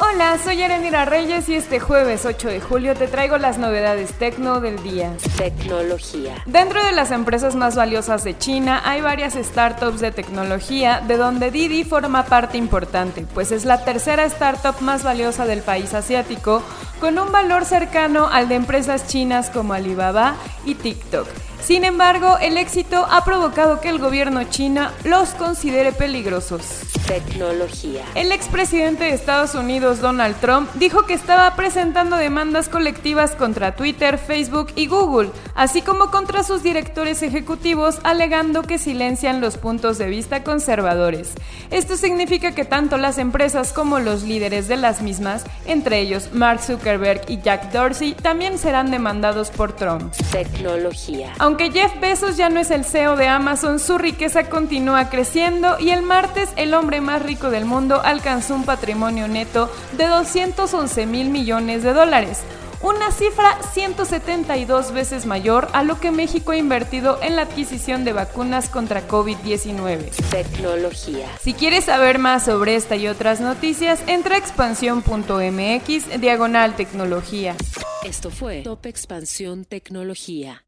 Hola, soy Erenira Reyes y este jueves 8 de julio te traigo las novedades tecno del día. Tecnología. Dentro de las empresas más valiosas de China hay varias startups de tecnología de donde Didi forma parte importante, pues es la tercera startup más valiosa del país asiático, con un valor cercano al de empresas chinas como Alibaba y TikTok. Sin embargo, el éxito ha provocado que el gobierno chino los considere peligrosos. Tecnología. El expresidente de Estados Unidos, Donald Trump, dijo que estaba presentando demandas colectivas contra Twitter, Facebook y Google, así como contra sus directores ejecutivos, alegando que silencian los puntos de vista conservadores. Esto significa que tanto las empresas como los líderes de las mismas, entre ellos Mark Zuckerberg y Jack Dorsey, también serán demandados por Trump. Tecnología. Aunque Jeff Bezos ya no es el CEO de Amazon, su riqueza continúa creciendo y el martes el hombre más rico del mundo alcanzó un patrimonio neto de 211 mil millones de dólares, una cifra 172 veces mayor a lo que México ha invertido en la adquisición de vacunas contra COVID-19. Tecnología. Si quieres saber más sobre esta y otras noticias, entra a expansión.mx diagonal tecnología. Esto fue Top Expansión Tecnología.